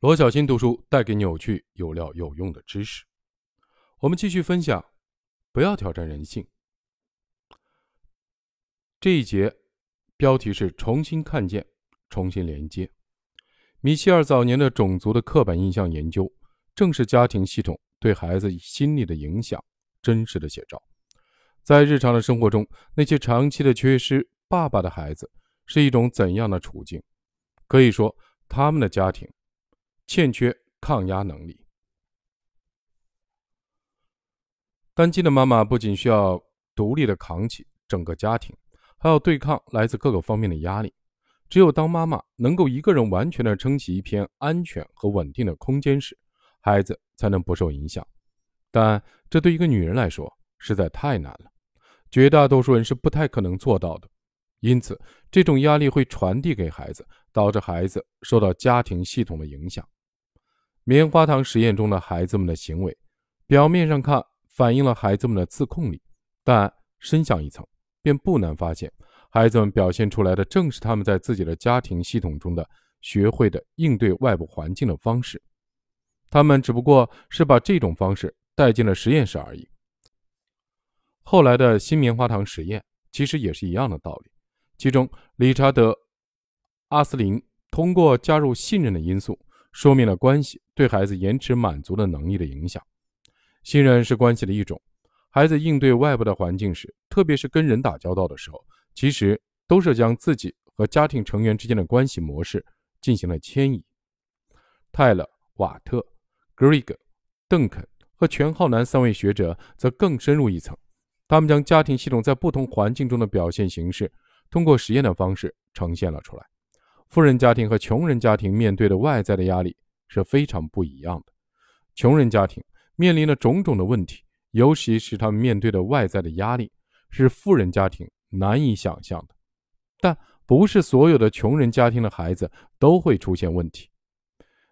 罗小新读书带给你有趣、有料、有用的知识。我们继续分享，不要挑战人性。这一节标题是“重新看见，重新连接”。米歇尔早年的种族的刻板印象研究，正是家庭系统对孩子心理的影响真实的写照。在日常的生活中，那些长期的缺失爸爸的孩子是一种怎样的处境？可以说，他们的家庭。欠缺抗压能力。单亲的妈妈不仅需要独立的扛起整个家庭，还要对抗来自各个方面的压力。只有当妈妈能够一个人完全的撑起一片安全和稳定的空间时，孩子才能不受影响。但这对一个女人来说实在太难了，绝大多数人是不太可能做到的。因此，这种压力会传递给孩子，导致孩子受到家庭系统的影响。棉花糖实验中的孩子们的行为，表面上看反映了孩子们的自控力，但深想一层，便不难发现，孩子们表现出来的正是他们在自己的家庭系统中的学会的应对外部环境的方式。他们只不过是把这种方式带进了实验室而已。后来的新棉花糖实验其实也是一样的道理，其中理查德·阿斯林通过加入信任的因素。说明了关系对孩子延迟满足的能力的影响。信任是关系的一种。孩子应对外部的环境时，特别是跟人打交道的时候，其实都是将自己和家庭成员之间的关系模式进行了迁移。泰勒、瓦特、格里格、邓肯和全浩南三位学者则更深入一层，他们将家庭系统在不同环境中的表现形式，通过实验的方式呈现了出来。富人家庭和穷人家庭面对的外在的压力是非常不一样的。穷人家庭面临的种种的问题，尤其是他们面对的外在的压力，是富人家庭难以想象的。但不是所有的穷人家庭的孩子都会出现问题。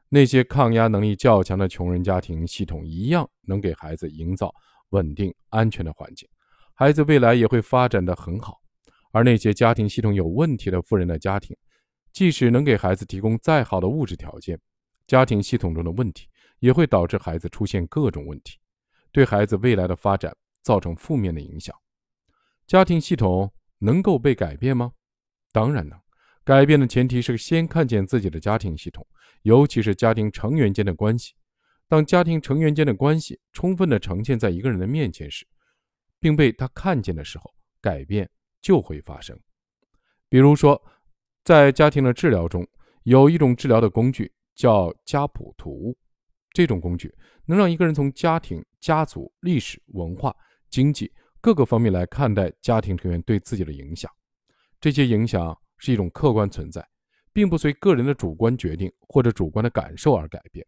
那些抗压能力较强的穷人家庭系统一样能给孩子营造稳定安全的环境，孩子未来也会发展的很好。而那些家庭系统有问题的富人的家庭，即使能给孩子提供再好的物质条件，家庭系统中的问题也会导致孩子出现各种问题，对孩子未来的发展造成负面的影响。家庭系统能够被改变吗？当然能。改变的前提是先看见自己的家庭系统，尤其是家庭成员间的关系。当家庭成员间的关系充分的呈现在一个人的面前时，并被他看见的时候，改变就会发生。比如说。在家庭的治疗中，有一种治疗的工具叫家谱图。这种工具能让一个人从家庭、家族、历史文化、经济各个方面来看待家庭成员对自己的影响。这些影响是一种客观存在，并不随个人的主观决定或者主观的感受而改变。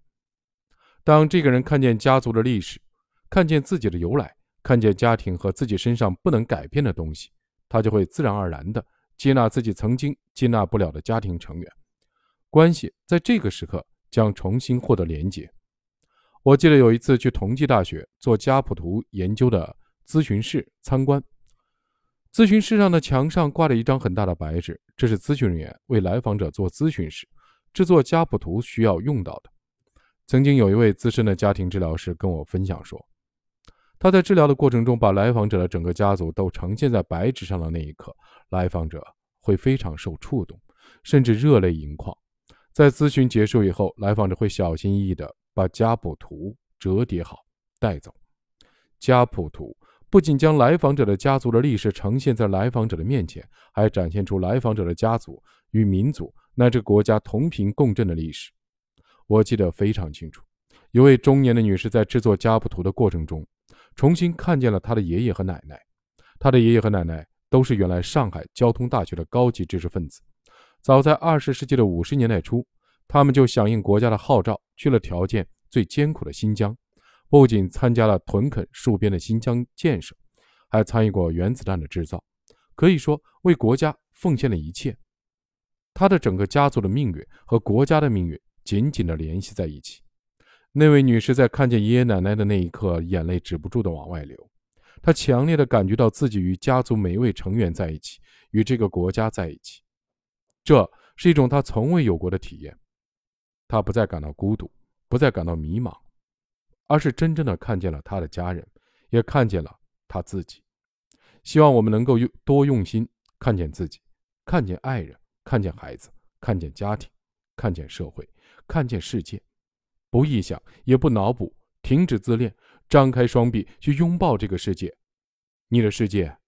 当这个人看见家族的历史，看见自己的由来，看见家庭和自己身上不能改变的东西，他就会自然而然的。接纳自己曾经接纳不了的家庭成员，关系在这个时刻将重新获得连结。我记得有一次去同济大学做家谱图研究的咨询室参观，咨询室上的墙上挂着一张很大的白纸，这是咨询人员为来访者做咨询时制作家谱图需要用到的。曾经有一位资深的家庭治疗师跟我分享说。他在治疗的过程中，把来访者的整个家族都呈现在白纸上的那一刻，来访者会非常受触动，甚至热泪盈眶。在咨询结束以后，来访者会小心翼翼地把家谱图折叠好带走。家谱图不仅将来访者的家族的历史呈现在来访者的面前，还展现出来访者的家族与民族乃至国家同频共振的历史。我记得非常清楚，一位中年的女士在制作家谱图的过程中。重新看见了他的爷爷和奶奶，他的爷爷和奶奶都是原来上海交通大学的高级知识分子。早在二十世纪的五十年代初，他们就响应国家的号召，去了条件最艰苦的新疆，不仅参加了屯垦戍边的新疆建设，还参与过原子弹的制造，可以说为国家奉献了一切。他的整个家族的命运和国家的命运紧紧地联系在一起。那位女士在看见爷爷奶奶的那一刻，眼泪止不住的往外流。她强烈的感觉到自己与家族每一位成员在一起，与这个国家在一起，这是一种她从未有过的体验。他不再感到孤独，不再感到迷茫，而是真正的看见了他的家人，也看见了他自己。希望我们能够用多用心看见自己，看见爱人，看见孩子，看见家庭，看见社会，看见世界。不臆想，也不脑补，停止自恋，张开双臂去拥抱这个世界，你的世界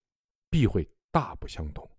必会大不相同。